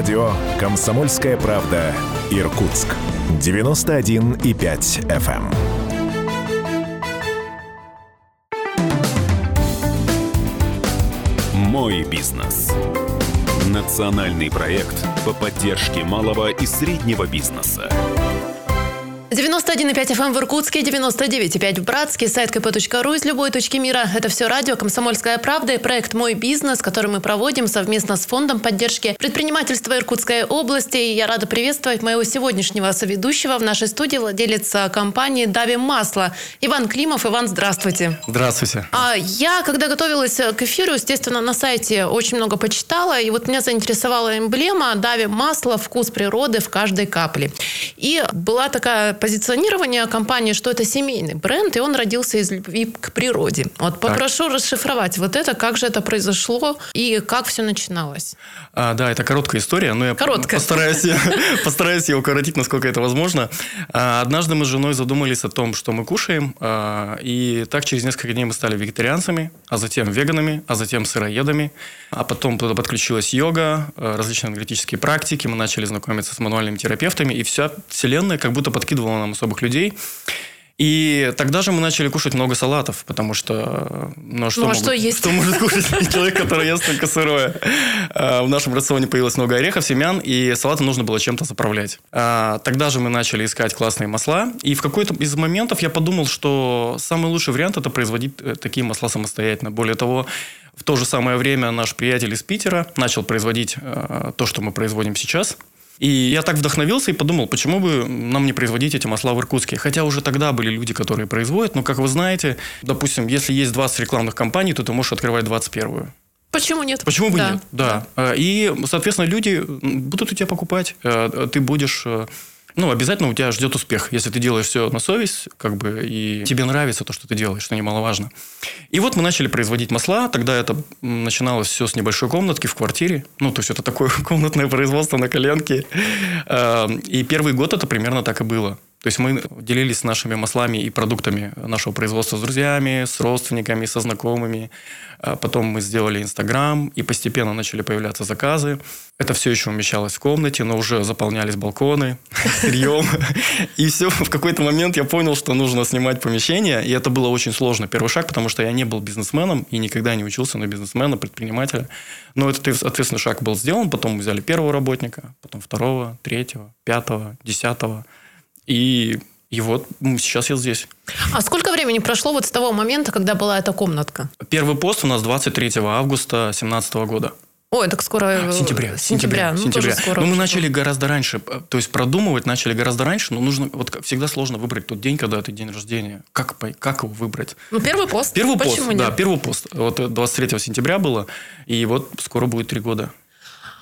Радио «Комсомольская правда» Иркутск. 91,5 FM. «Мой бизнес». Национальный проект по поддержке малого и среднего бизнеса. 91,5 FM в Иркутске, 99,5 в Братске, сайт kp.ru из любой точки мира. Это все радио «Комсомольская правда» и проект «Мой бизнес», который мы проводим совместно с Фондом поддержки предпринимательства Иркутской области. И я рада приветствовать моего сегодняшнего соведущего в нашей студии, владелец компании «Дави Масло». Иван Климов. Иван, здравствуйте. Здравствуйте. А я, когда готовилась к эфиру, естественно, на сайте очень много почитала, и вот меня заинтересовала эмблема «Дави Масло. Вкус природы в каждой капле». И была такая позиционирование компании, что это семейный бренд, и он родился из любви к природе. Вот попрошу так. расшифровать вот это, как же это произошло и как все начиналось. А, да, это короткая история, но я короткая. постараюсь, постараюсь ее укоротить, насколько это возможно. А, однажды мы с женой задумались о том, что мы кушаем, а, и так через несколько дней мы стали вегетарианцами, а затем веганами, а затем сыроедами, а потом туда подключилась йога, а, различные энергетические практики, мы начали знакомиться с мануальными терапевтами, и вся вселенная как будто подкидывала было нам особых людей. И тогда же мы начали кушать много салатов, потому что... Ну, а что, ну, а могут, что есть? Что может кушать человек, который ест только сырое? А, в нашем рационе появилось много орехов, семян, и салаты нужно было чем-то заправлять. Тогда же мы начали искать классные масла, и в какой-то из моментов я подумал, что самый лучший вариант – это производить э, такие масла самостоятельно. Более того, в то же самое время наш приятель из Питера начал производить э, то, что мы производим сейчас – и я так вдохновился и подумал, почему бы нам не производить эти масла в Иркутске. Хотя уже тогда были люди, которые производят, но, как вы знаете, допустим, если есть 20 рекламных кампаний, то ты можешь открывать 21-ю. Почему нет? Почему бы да. нет? Да. да. И, соответственно, люди будут у тебя покупать. Э, ты будешь э, ну, обязательно у тебя ждет успех, если ты делаешь все на совесть, как бы, и тебе нравится то, что ты делаешь, что немаловажно. И вот мы начали производить масла, тогда это начиналось все с небольшой комнатки в квартире, ну, то есть это такое комнатное производство на коленке. Эм, и первый год это примерно так и было. То есть мы делились нашими маслами и продуктами нашего производства с друзьями, с родственниками, со знакомыми. А потом мы сделали Инстаграм, и постепенно начали появляться заказы. Это все еще умещалось в комнате, но уже заполнялись балконы сырьем. И все, в какой-то момент я понял, что нужно снимать помещение, и это было очень сложно. Первый шаг, потому что я не был бизнесменом и никогда не учился на бизнесмена, предпринимателя. Но этот ответственный шаг был сделан, потом мы взяли первого работника, потом второго, третьего, пятого, десятого – и, и вот сейчас я здесь. А сколько времени прошло вот с того момента, когда была эта комнатка? Первый пост у нас 23 августа 2017 года. Ой, так скоро... Э, сентября. Сентября. Ну, сентября. скоро. Но мы начали гораздо раньше. То есть продумывать начали гораздо раньше, но нужно... Вот всегда сложно выбрать тот день, когда это день рождения. Как, как его выбрать? Ну, первый пост. Первый Почему пост, нет? да, первый пост. Вот 23 сентября было, и вот скоро будет три года.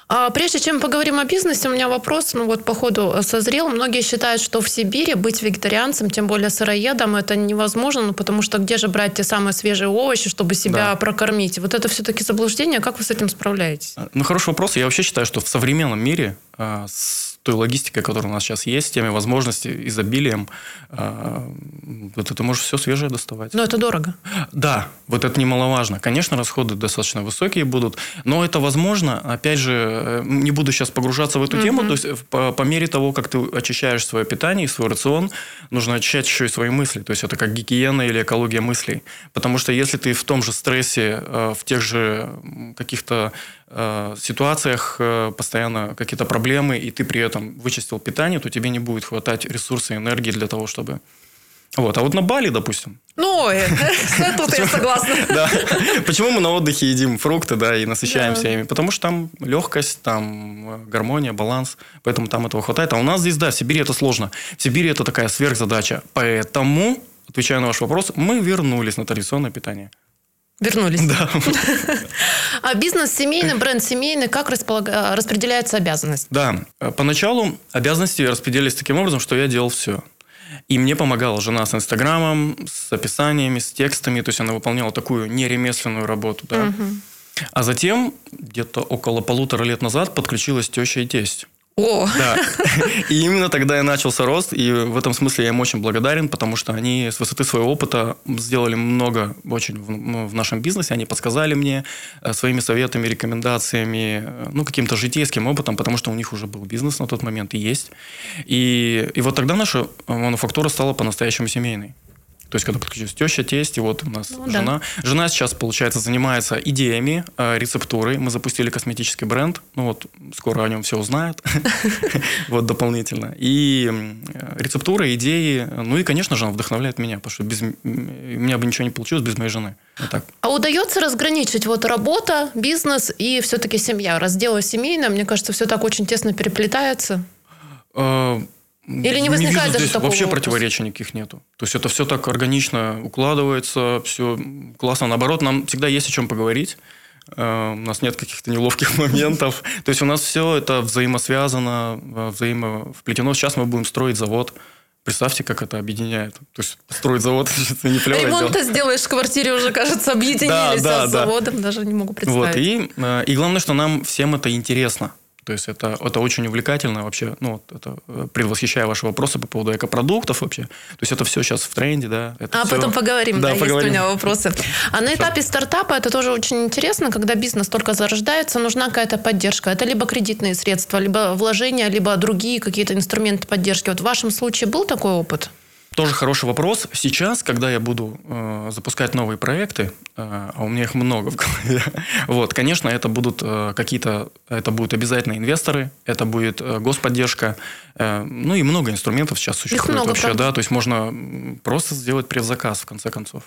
А прежде чем поговорим о бизнесе, у меня вопрос, ну вот по ходу созрел. Многие считают, что в Сибири быть вегетарианцем, тем более сыроедом, это невозможно, ну потому что где же брать те самые свежие овощи, чтобы себя да. прокормить? Вот это все-таки заблуждение. Как вы с этим справляетесь? Ну, хороший вопрос. Я вообще считаю, что в современном мире а, с той логистикой, которая у нас сейчас есть, теми возможностями, изобилием, а, вот ты можешь все свежее доставать. Но это дорого. Да, вот это немаловажно. Конечно, расходы достаточно высокие будут, но это возможно. Опять же, э, не буду сейчас погружаться в эту угу. тему. То есть, по, по мере того, как ты очищаешь свое питание и свой рацион, нужно очищать еще и свои мысли. То есть, это как гигиена или экология мыслей. Потому что если ты в том же стрессе, э, в тех же каких-то э, ситуациях постоянно какие-то проблемы, и ты при этом вычистил питание, то тебе не будет хватать ресурсов и энергии для того, чтобы вот. А вот на Бали, допустим. Ну, э, тут я согласна. Да. Почему мы на отдыхе едим фрукты, да, и насыщаемся ими? Потому что там легкость, там э, гармония, баланс, поэтому там этого хватает. А у нас здесь, да, в Сибири это сложно. В Сибири это такая сверхзадача. Поэтому, отвечая на ваш вопрос, мы вернулись на традиционное питание. Вернулись. Да. А бизнес семейный, бренд семейный, как располаг... распределяются обязанности? Да. Поначалу обязанности распределились таким образом, что я делал все. И мне помогала жена с Инстаграмом, с описаниями, с текстами. То есть она выполняла такую неремесленную работу. Да? Угу. А затем, где-то около полутора лет назад, подключилась теща и тесть. О, Да. И именно тогда и начался рост, и в этом смысле я им очень благодарен, потому что они с высоты своего опыта сделали много очень в, ну, в нашем бизнесе, они подсказали мне э, своими советами, рекомендациями, э, ну, каким-то житейским опытом, потому что у них уже был бизнес на тот момент и есть. И, и вот тогда наша мануфактура стала по-настоящему семейной. То есть, когда подключилась теща, тесть, и вот у нас Ну, да. жена. Жена сейчас, получается, занимается идеями, э, рецептурой. Мы запустили косметический бренд. Ну вот, скоро о нем все узнают. Вот, дополнительно. И э, рецептура, идеи. Ну и, конечно же, она вдохновляет меня, потому что без у меня бы ничего не получилось без моей жены. А удается разграничить вот работа, бизнес и все-таки семья? Раз дело семейное, мне кажется, все так очень тесно переплетается. Или не возникает вижу даже здесь такого вообще вопроса? противоречий никаких нету. То есть это все так органично укладывается, все классно. Наоборот, нам всегда есть о чем поговорить. Э, У нас нет каких-то неловких моментов. То есть у нас все это взаимосвязано, э, взаимовплетено. Сейчас мы будем строить завод. Представьте, как это объединяет. То есть строить завод это не плевое. Ремонт сделаешь в квартире уже, кажется, объединились Да, да, а с да. заводом, даже не могу представить. Вот, и, э, и главное, что нам всем это интересно. То есть это, это очень увлекательно вообще. Ну, это, э, предвосхищая ваши вопросы по поводу экопродуктов вообще. То есть это все сейчас в тренде, да. А всё- потом поговорим, да, есть у поговорим. меня вопросы. А на этапе стартапа это тоже очень интересно, когда бизнес только зарождается, нужна какая-то поддержка. Это либо кредитные средства, либо вложения, либо другие какие-то инструменты поддержки. Вот в вашем случае был такой опыт? Тоже хороший вопрос. Сейчас, когда я буду э, запускать новые проекты, э, а у меня их много в голове, вот, конечно, это будут э, какие-то, это будут обязательно инвесторы, это будет э, господдержка, э, ну и много инструментов сейчас существует много, вообще, правда. да, то есть можно просто сделать предзаказ в конце концов.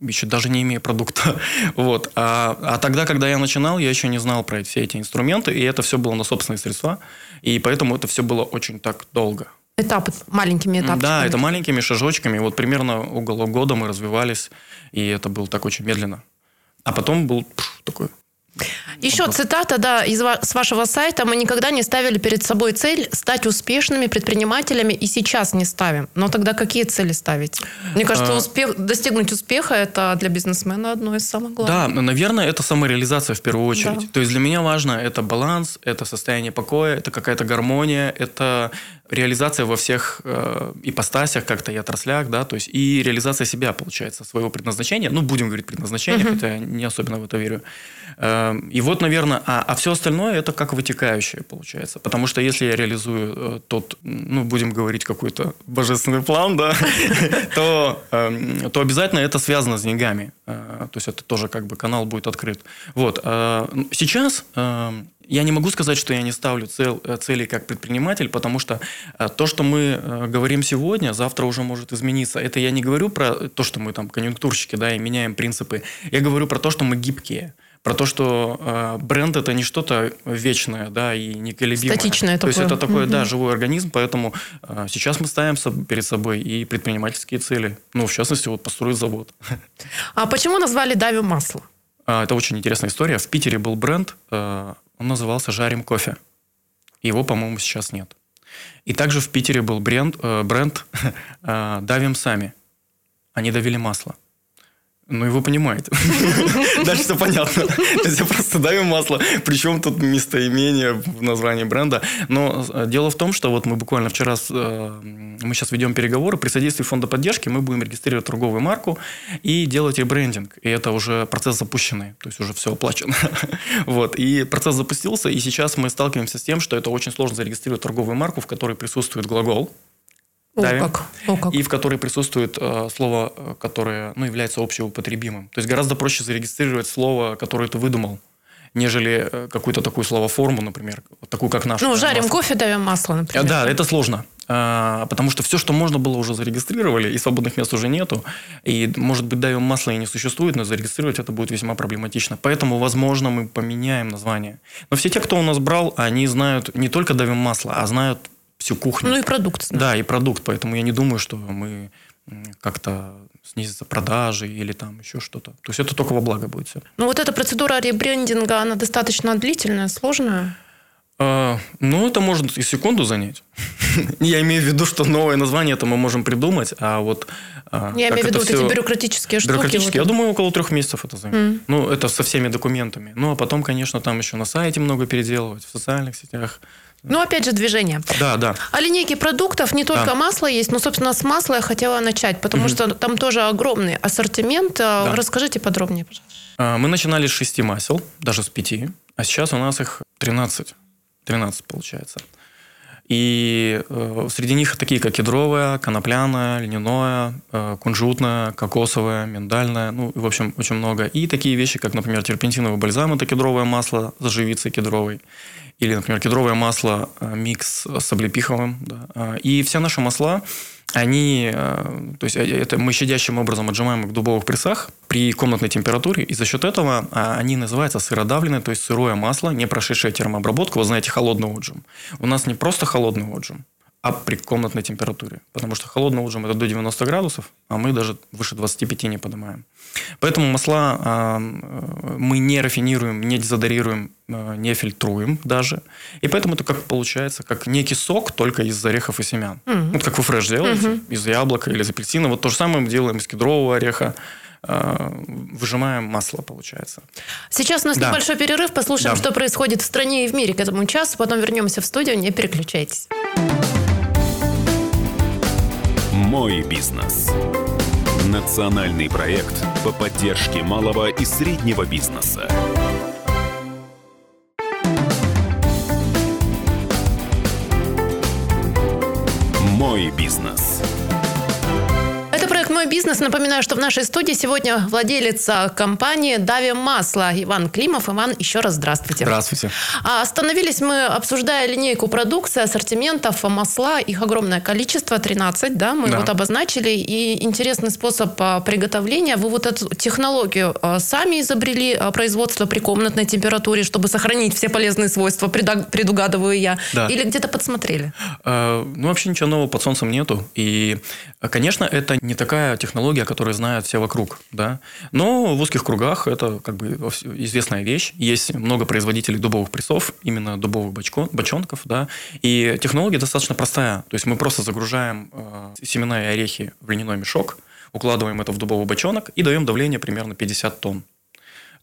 Еще даже не имея продукта. Вот. А, а тогда, когда я начинал, я еще не знал про все эти инструменты, и это все было на собственные средства, и поэтому это все было очень так долго. Этапы, маленькими этапами. Да, это маленькими шажочками. Вот примерно около года мы развивались, и это было так очень медленно. А потом был пш, такой... Еще цитата, да, из с вашего сайта. Мы никогда не ставили перед собой цель стать успешными предпринимателями и сейчас не ставим. Но тогда какие цели ставить? Мне кажется, А. успех, достигнуть успеха это для бизнесмена одно из самых главных. Да, наверное, это самореализация в первую очередь. Да. То есть для меня важно это баланс, это состояние покоя, это какая-то гармония, это реализация во всех э, ипостасях, как-то и отраслях, да, то есть и реализация себя, получается, своего предназначения. Ну, будем говорить предназначение, хотя я не особенно в это верю. Э, и вот, наверное, а, а все остальное это как вытекающее, получается. Потому что если я реализую э, тот, ну, будем говорить, какой-то божественный план, да, то, эм, то обязательно это связано с деньгами. Э, То есть это тоже как бы канал будет открыт. Вот. э, Сейчас я не могу сказать, что я не ставлю цел, целей как предприниматель, потому что то, что мы говорим сегодня, завтра уже может измениться. Это я не говорю про то, что мы там конъюнктурщики, да, и меняем принципы. Я говорю про то, что мы гибкие. Про то, что э, бренд это не что-то вечное, да, и неколебимое. Статичное То есть такое. это такой, да, Мгм. живой организм, поэтому э, сейчас мы ставим перед собой и предпринимательские цели. Ну, в частности, вот построить завод. А почему назвали Дави масло? А, Это очень интересная история. В Питере был бренд, э, он назывался «Жарим кофе». Его, по-моему, сейчас нет. И также в Питере был бренд, э, бренд э, «Давим сами». Они давили масло. Ну, и вы понимаете. Дальше все понятно. Я просто давим масло. Причем тут местоимение в названии бренда. Но э, дело в том, что вот мы буквально вчера, э, мы сейчас ведем переговоры. При содействии фонда поддержки мы будем регистрировать торговую марку и делать ребрендинг. И это уже процесс запущенный. То есть уже все оплачено. Вот. И процесс запустился. И сейчас мы сталкиваемся с тем, что это очень сложно зарегистрировать торговую марку, в которой присутствует глагол. О, Давим. как. О, как. И в которой присутствует э, слово, э, которое ну, является общеупотребимым. То есть гораздо проще зарегистрировать слово, которое ты выдумал, нежели э, какую-то такую словоформу, например, вот такую, как наша. Ну, жарим масло. кофе, давим масло, Э, например. Да, это сложно. А, Потому что все, что можно было, уже зарегистрировали, и свободных мест уже нету. И, может быть, давим масло и не существует, но зарегистрировать это будет весьма проблематично. Поэтому, возможно, мы поменяем название. Но все те, кто у нас брал, они знают не только давим масло, а знают всю кухню. Ну и продукт. Да, и продукт. Поэтому я не думаю, что мы как-то снизятся продажи или там еще что-то. То есть это только во благо будет все. Ну вот эта процедура ребрендинга, она достаточно длительная, сложная. А, ну, это может и секунду занять. Я имею в виду, что новое название это мы можем придумать, а вот... а, Я имею в виду вот эти бюрократические штуки. Бюрократические, вот я думаю, около трех месяцев это займет. Mm. Ну, это со всеми документами. Ну, а потом, конечно, там еще на сайте много переделывать, в социальных сетях. Ну, опять же, движение. Да, да. А линейки продуктов не только да. масло есть, но, собственно, с масла я хотела начать, потому угу. что там тоже огромный ассортимент. Да. Расскажите подробнее, пожалуйста. А, мы начинали с шести масел, даже с пяти, а сейчас у нас их 13. 13 получается. И э, среди них такие, как кедровое, конопляное, льняное, э, кунжутное, кокосовое, миндальное, ну, в общем, очень много. И такие вещи, как, например, терпентиновый бальзам, это кедровое масло с живицей кедровой. Или, например, кедровое масло э, микс с облепиховым. Да. А, и все наши масла, они, э, то есть э, это мы щадящим образом отжимаем их в дубовых прессах при комнатной температуре, и за счет этого а, они называются сыродавленные, то есть сырое масло, не прошедшее термообработку, вы знаете, холодный отжим. У нас не просто холодный отжим, а при комнатной температуре. Потому что холодный отжим это до 90 градусов, а мы даже выше 25 не поднимаем. Поэтому масла а, э, мы не рафинируем, не дезодорируем, э, не фильтруем даже. И поэтому это как получается, как некий сок, только из орехов и семян. Угу. Вот как вы фреш делаете, угу. из яблока или из апельсина. Вот то же самое мы делаем из кедрового ореха э, выжимаем масло, получается. Сейчас у нас да. небольшой перерыв. Послушаем, да. что происходит в стране и в мире к этому часу. Потом вернемся в студию. Не переключайтесь. Мой бизнес. Национальный проект по поддержке малого и среднего бизнеса. Мой бизнес. «Мой бизнес». Напоминаю, что в нашей студии сегодня владелец компании «Дави Масло» Иван Климов. Иван, еще раз здравствуйте. Здравствуйте. А остановились мы, обсуждая линейку продукции, ассортиментов, масла. Их огромное количество, 13, да, мы да. вот обозначили. И интересный способ а, приготовления. Вы вот эту технологию а, сами изобрели, а, производство при комнатной температуре, чтобы сохранить все полезные свойства, предугадываю я. Да. Или где-то подсмотрели? Ну, вообще ничего нового под солнцем нету. И, конечно, это не такая технология, которую знают все вокруг, да. Но в узких кругах это как бы известная вещь. Есть много производителей дубовых прессов, именно дубовых бачкон, бочонков, да. И технология достаточно простая. То есть мы просто загружаем э, семена и орехи в льняной мешок, укладываем это в дубовый бочонок и даем давление примерно 50 тонн.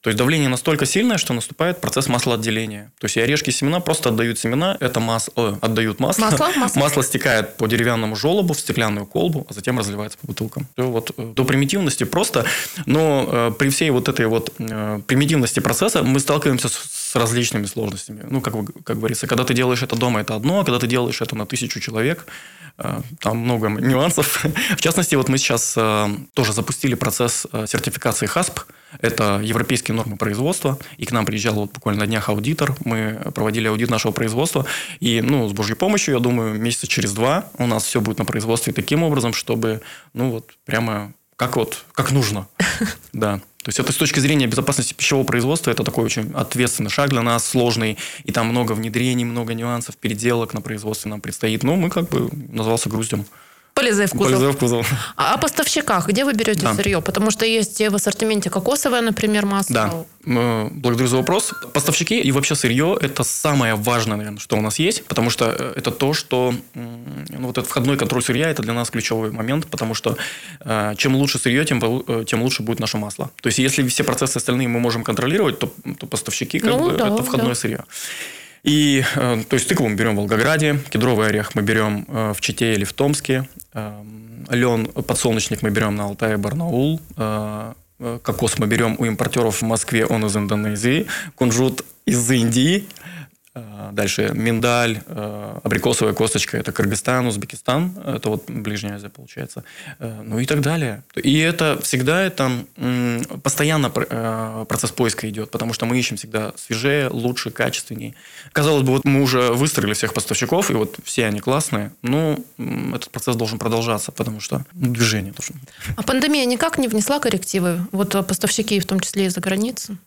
То есть давление настолько сильное, что наступает процесс маслоотделения. То есть и орешки и семена просто отдают семена, это масло, отдают масло. Масло, масло. масло стекает по деревянному желобу в стеклянную колбу, а затем разливается по бутылкам. Все вот э, до примитивности просто, но э, при всей вот этой вот э, примитивности процесса мы сталкиваемся с, с различными сложностями. Ну, как, как говорится, когда ты делаешь это дома, это одно, а когда ты делаешь это на тысячу человек, э, там много нюансов. В частности, вот мы сейчас э, тоже запустили процесс э, сертификации ХАССП, это европейские нормы производства. И к нам приезжал вот буквально на днях аудитор. Мы проводили аудит нашего производства. И ну, с Божьей помощью, я думаю, месяца через два у нас все будет на производстве таким образом, чтобы ну вот прямо как вот, как нужно. Да. То есть это с точки зрения безопасности пищевого производства, это такой очень ответственный шаг для нас, сложный, и там много внедрений, много нюансов, переделок на производстве нам предстоит. Но мы как бы назвался груздем. Полезай в кузов. Полезай в кузов. А о поставщиках, где вы берете да. сырье? Потому что есть в ассортименте кокосовое, например, масло. Да, благодарю за вопрос. Поставщики и вообще сырье – это самое важное, наверное, что у нас есть, потому что э, это то, что… Ну, вот этот входной контроль сырья – это для нас ключевой момент, потому что э, чем лучше сырье, тем, э, тем лучше будет наше масло. То есть, если все процессы остальные мы можем контролировать, то, то поставщики как ну, бы, да, это входное да. сырье. И, то есть, тыкву мы берем в Волгограде, кедровый орех мы берем в Чите или в Томске, лен, подсолнечник мы берем на Алтае, Барнаул, кокос мы берем у импортеров в Москве, он из Индонезии, кунжут из Индии, Э, дальше миндаль, э, абрикосовая косточка – это Кыргызстан, Узбекистан, это вот Ближняя Азия получается, э, ну и так далее. И это всегда это постоянно процесс поиска идет, потому что мы ищем всегда свежее, лучше, качественнее. Казалось бы, вот мы уже выстроили всех поставщиков, и вот все они классные, но этот процесс должен продолжаться, потому что ну, движение должно. А пандемия никак не внесла коррективы? Вот поставщики, в том числе из-за границы?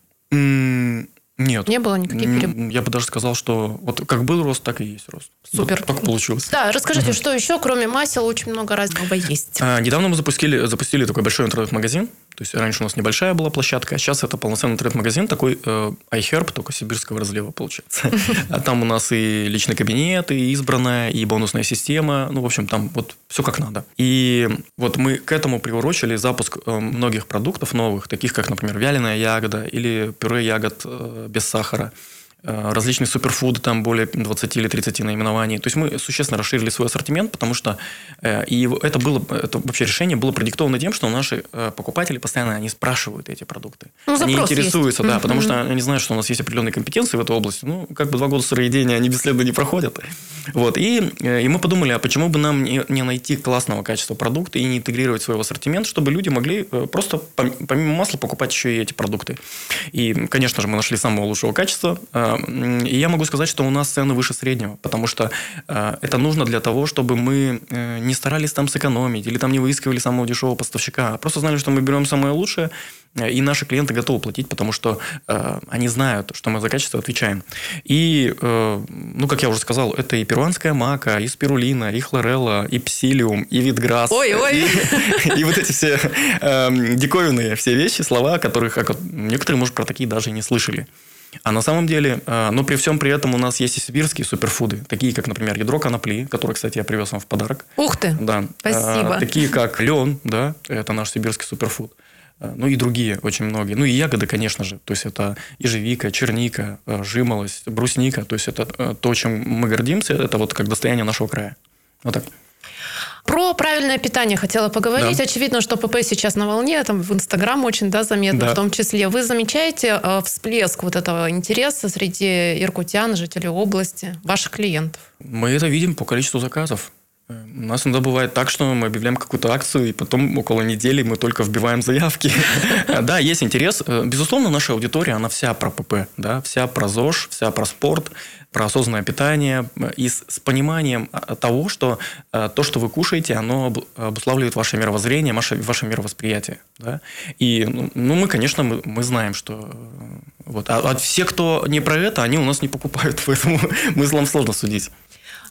Нет. Не было никаких перебоев? Я бы даже сказал, что вот как был рост, так и есть рост. Супер. Так получилось. Да, расскажите, что еще, кроме масел, очень много разного есть? А, недавно мы запустили, запустили такой большой интернет-магазин. То есть раньше у нас небольшая была площадка, а сейчас это полноценный интернет-магазин, такой э, iHerb, только сибирского разлива получается. А там у нас и личный кабинет, и избранная, и бонусная система. Ну, в общем, там вот все как надо. И вот мы к этому приурочили запуск э, многих продуктов новых, таких как, например, вяленая ягода или пюре ягод э, без сахара. Э, различные суперфуды, там более 20 или 30 наименований. То есть мы существенно расширили свой ассортимент, потому что э, и это было, это вообще решение было продиктовано тем, что наши э, покупатели постоянно они спрашивают эти продукты. Ну, они интересуются, есть. да, потому что они знают, что у нас есть определенные компетенции в этой области. Ну, как бы два года сыроедения, они бесследно не проходят. Вот. И, и мы подумали, а почему бы нам не, не найти классного качества продукта и не интегрировать свой ассортимент, чтобы люди могли просто пом- помимо масла покупать еще и эти продукты. И, конечно же, мы нашли самого лучшего качества. Э, И я могу сказать, что у нас цены выше среднего, потому что э, это нужно для того, чтобы мы э, не старались там сэкономить или там не выискивали самого дешевого поставщика, а просто знали, что мы берем самое лучшее, и наши клиенты готовы платить, потому что э, они знают, что мы за качество отвечаем. И, э, ну, как я уже сказал, это и перуанская мака, и спирулина, и хлорелла, и псилиум, и витграсс. Ой-ой. И, и вот эти все диковинные все вещи, слова, которых некоторые, может, про такие даже и не слышали. А на самом деле, э, но при всем при этом у нас есть и сибирские суперфуды, такие как, например, ядро конопли, которое, кстати, я привез вам в подарок. Ух ты. Да. Спасибо. А, такие как лен, да, это наш сибирский суперфуд. А, Ну и другие очень многие. Ну и ягоды, конечно же. То есть это ежевика, черника, э, жимолость, брусника. То есть это э, то, чем мы гордимся. Это вот как достояние нашего края. Вот так. Про правильное питание хотела поговорить. Да. Очевидно, что ПП сейчас на волне, там в Инстаграм очень да, заметно Да. в том числе. Вы замечаете э, всплеск вот этого интереса среди иркутян, жителей области, ваших клиентов? Мы это видим по количеству заказов. Э, У нас иногда бывает так, что мы объявляем какую-то акцию, и потом около недели мы только вбиваем заявки. Да, есть интерес. Э, Безусловно, наша аудитория, она вся про ПП, да, вся про ЗОЖ, вся про спорт, про осознанное питание э, и с, пониманием э, того, что то, что вы кушаете, оно об- обуславливает ваше мировоззрение, ваше, ваше мировосприятие. И, ну, ну, мы, конечно, мы, мы знаем, что... Вот, а, а все, кто не про это, они у нас не покупают, поэтому смыслом сложно судить.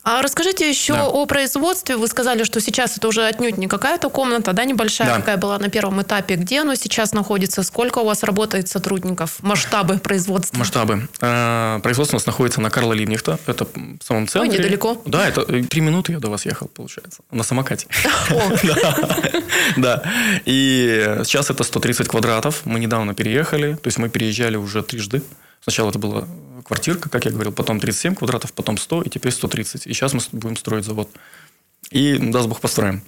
А расскажите еще Да. о производстве. Вы сказали, что сейчас это уже отнюдь не какая-то комната, да, небольшая, Да. какая была на первом этапе. Где оно сейчас находится? Сколько у вас работает сотрудников? Масштабы производства? Масштабы. Э, Производство у нас находится на Карла Либнихта. Это в самом центре. недалеко. Да, это э, три минуты я до вас ехал, получается. На самокате. Да. И сейчас это 130 квадратов. Мы недавно переехали. То есть мы переезжали уже трижды. Сначала это была квартирка, как я говорил, потом 37 квадратов, потом 100, и теперь 130. И сейчас мы будем строить завод. И, даст Бог, построим.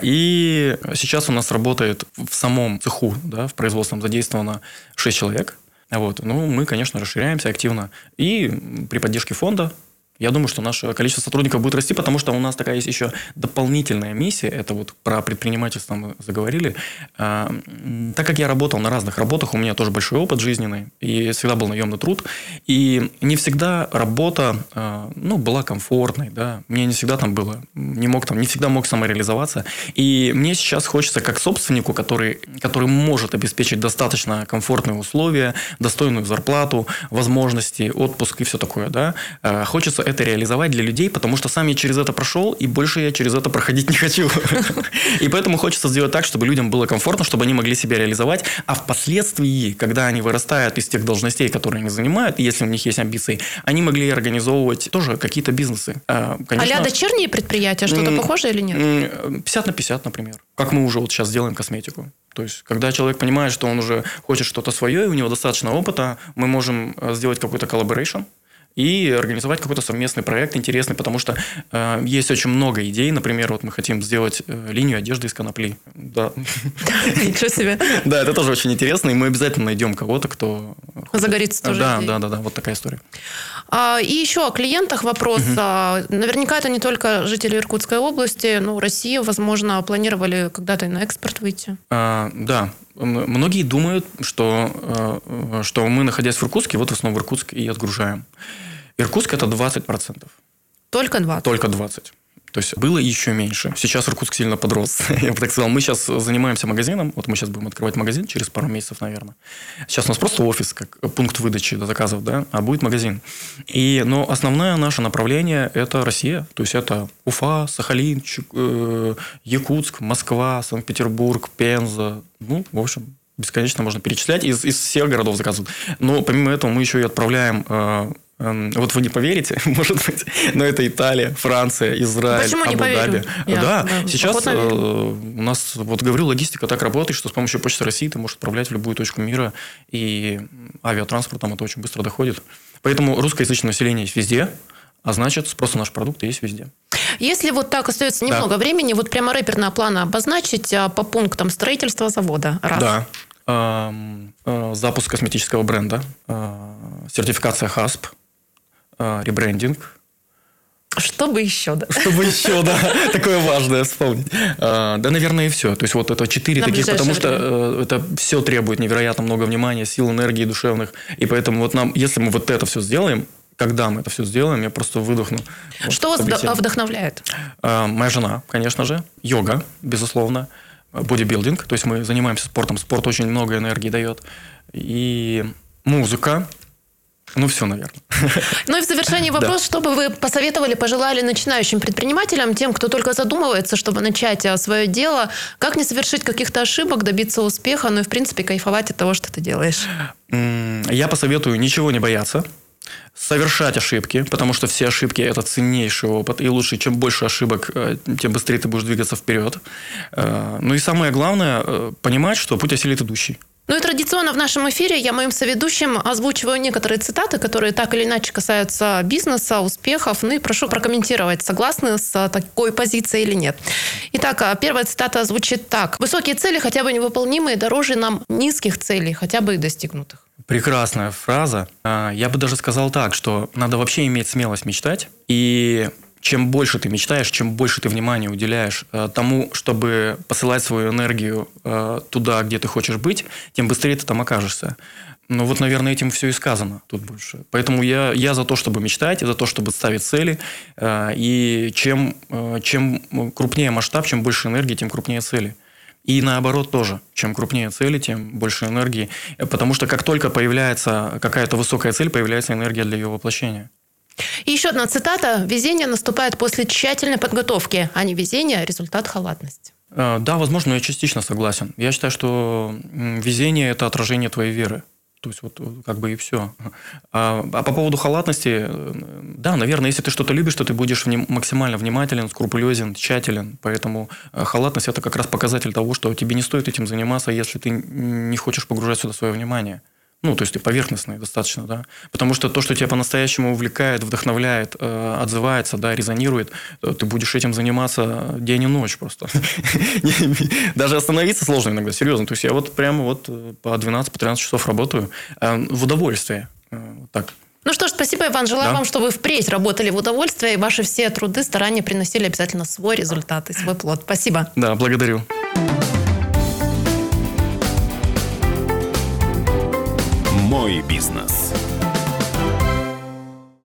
И сейчас у нас работает в самом цеху, да, в производственном задействовано 6 человек. Вот. Ну, мы, конечно, расширяемся активно. И при поддержке фонда я думаю, что наше количество сотрудников будет расти, потому что у нас такая есть еще дополнительная миссия. Это вот про предпринимательство мы заговорили. А, Так как я работал на разных работах, у меня тоже большой опыт жизненный, и всегда был наемный труд. И не всегда работа а, ну, была комфортной. Да? Мне не всегда там было, не мог там, не всегда мог самореализоваться. И мне сейчас хочется, как собственнику, который, который может обеспечить достаточно комфортные условия, достойную зарплату, возможности, отпуск и все такое, да, э, хочется это реализовать для людей, потому что сам я через это прошел, и больше я через это проходить не хочу. И поэтому хочется сделать так, чтобы людям было комфортно, чтобы они могли себя реализовать, а впоследствии, когда они вырастают из тех должностей, которые они занимают, если у них есть амбиции, они могли организовывать тоже какие-то бизнесы. А конечно, дочерние предприятия, что-то похожее или нет? м, 50 на 50, например. Как мы уже вот сейчас делаем косметику. То есть, когда человек понимает, что он уже хочет что-то свое, и у него достаточно опыта, мы можем э, сделать какой-то collaboration и организовать какой-то совместный проект интересный, потому что э, есть очень много идей. Например, вот мы хотим сделать э, линию одежды из конопли. Да. Ничего себе. да, это тоже очень интересно, и мы обязательно найдем кого-то, кто... Загорится тоже Да, да, да, да, вот такая история. А, и еще о клиентах вопрос. А, наверняка это не только жители Иркутской области, ну, России, возможно, планировали когда-то и на экспорт выйти. А, да, многие думают, что, э, что мы, находясь в Иркутске, вот в основном в Иркутске и отгружаем. Иркутск это 20%, Только 20. только 20%. То есть было еще меньше. Сейчас Иркутск сильно подрос. Я бы так сказал. Мы сейчас занимаемся магазином. Вот мы сейчас будем открывать магазин через пару месяцев, наверное. Сейчас у нас просто офис, как пункт выдачи заказов, да, а будет магазин. И, но основное наше направление – это Россия. То есть это Уфа, Сахалин, э, Якутск, Москва, Санкт-Петербург, Пенза. Ну, в общем, бесконечно можно перечислять. Из, из всех городов заказывают. Но помимо этого мы еще и отправляем э, эм, вот вы не поверите, может быть, но это Италия, Франция, Израиль, Абу-Даби. Да, да, сейчас э, у нас, вот говорю, логистика так работает, что с помощью Почты России ты можешь отправлять в любую точку мира, и авиатранспортом это очень быстро доходит. Поэтому русскоязычное население есть везде, а значит, спрос на наши продукты есть везде. Если вот так остается немного времени, вот прямо рэперного плана обозначить а, по пунктам строительства завода. Раз. Да. Э, Запуск косметического бренда, э, сертификация ХАСП, э, ребрендинг, Что бы еще, да? Чтобы еще, да, такое важное вспомнить. Да, наверное, и все. То есть вот это четыре таких, потому что это все требует невероятно много внимания, сил, энергии душевных. И поэтому вот нам, если мы вот это все сделаем, когда мы это все сделаем, я просто выдохну. Что вас вдохновляет? Моя жена, конечно же, йога, безусловно, бодибилдинг, то есть мы занимаемся спортом, спорт очень много энергии дает, и музыка, ну все, наверное. Ну и в завершении вопрос, что бы вы посоветовали, пожелали начинающим предпринимателям, тем, кто только задумывается, чтобы начать а, свое дело, как не совершить каких-то ошибок, добиться успеха, ну и в принципе кайфовать от того, что ты делаешь? Я посоветую ничего не бояться, совершать ошибки, потому что все ошибки – это ценнейший опыт, и лучше, чем больше ошибок, э, тем быстрее ты будешь двигаться вперед. Э, Ну и самое главное э, – понимать, что путь осилит идущий. Ну и традиционно в нашем эфире я моим соведущим озвучиваю некоторые цитаты, которые так или иначе касаются бизнеса, успехов. Ну и прошу прокомментировать, согласны с а, такой позицией или нет. Итак, а, первая цитата звучит так. «Высокие цели хотя бы невыполнимые дороже нам низких целей, хотя бы и достигнутых». Прекрасная фраза. А, Я бы даже сказал так, что надо вообще иметь смелость мечтать. И чем больше ты мечтаешь, чем больше ты внимания уделяешь э, тому, чтобы посылать свою энергию э, туда, где ты хочешь быть, тем быстрее ты там окажешься. Ну вот, наверное, этим все и сказано тут больше. Поэтому я, я за то, чтобы мечтать, за то, чтобы ставить цели. Э, И чем, э, чем крупнее масштаб, чем больше энергии, тем крупнее цели. И наоборот тоже. Чем крупнее цели, тем больше энергии. Э, Потому что как только появляется какая-то высокая цель, появляется энергия для ее воплощения. И еще одна цитата. «Везение наступает после тщательной подготовки, а не везение – результат халатности». Э, Да, возможно, но я частично согласен. Я считаю, что везение – это отражение твоей веры. То есть вот как бы и все. А, а по поводу халатности, э, да, наверное, если ты что-то любишь, то ты будешь вним- максимально внимателен, скрупулезен, тщателен. Поэтому э, халатность – это как раз показатель того, что тебе не стоит этим заниматься, если ты не хочешь погружать сюда свое внимание. Ну, то есть ты поверхностный достаточно, да. Потому что то, что тебя по-настоящему увлекает, вдохновляет, э, отзывается, да, резонирует, э, ты будешь этим заниматься день и ночь просто. Даже остановиться сложно иногда, серьезно. То есть я вот прямо вот э, по 12-13 часов работаю э, в удовольствие. Э, Вот так. Ну что ж, спасибо, Иван. Желаю Да. вам, чтобы вы впредь работали в удовольствие, и ваши все труды, старания приносили обязательно свой результат и свой плод. Спасибо. Да, благодарю. Мой бизнес.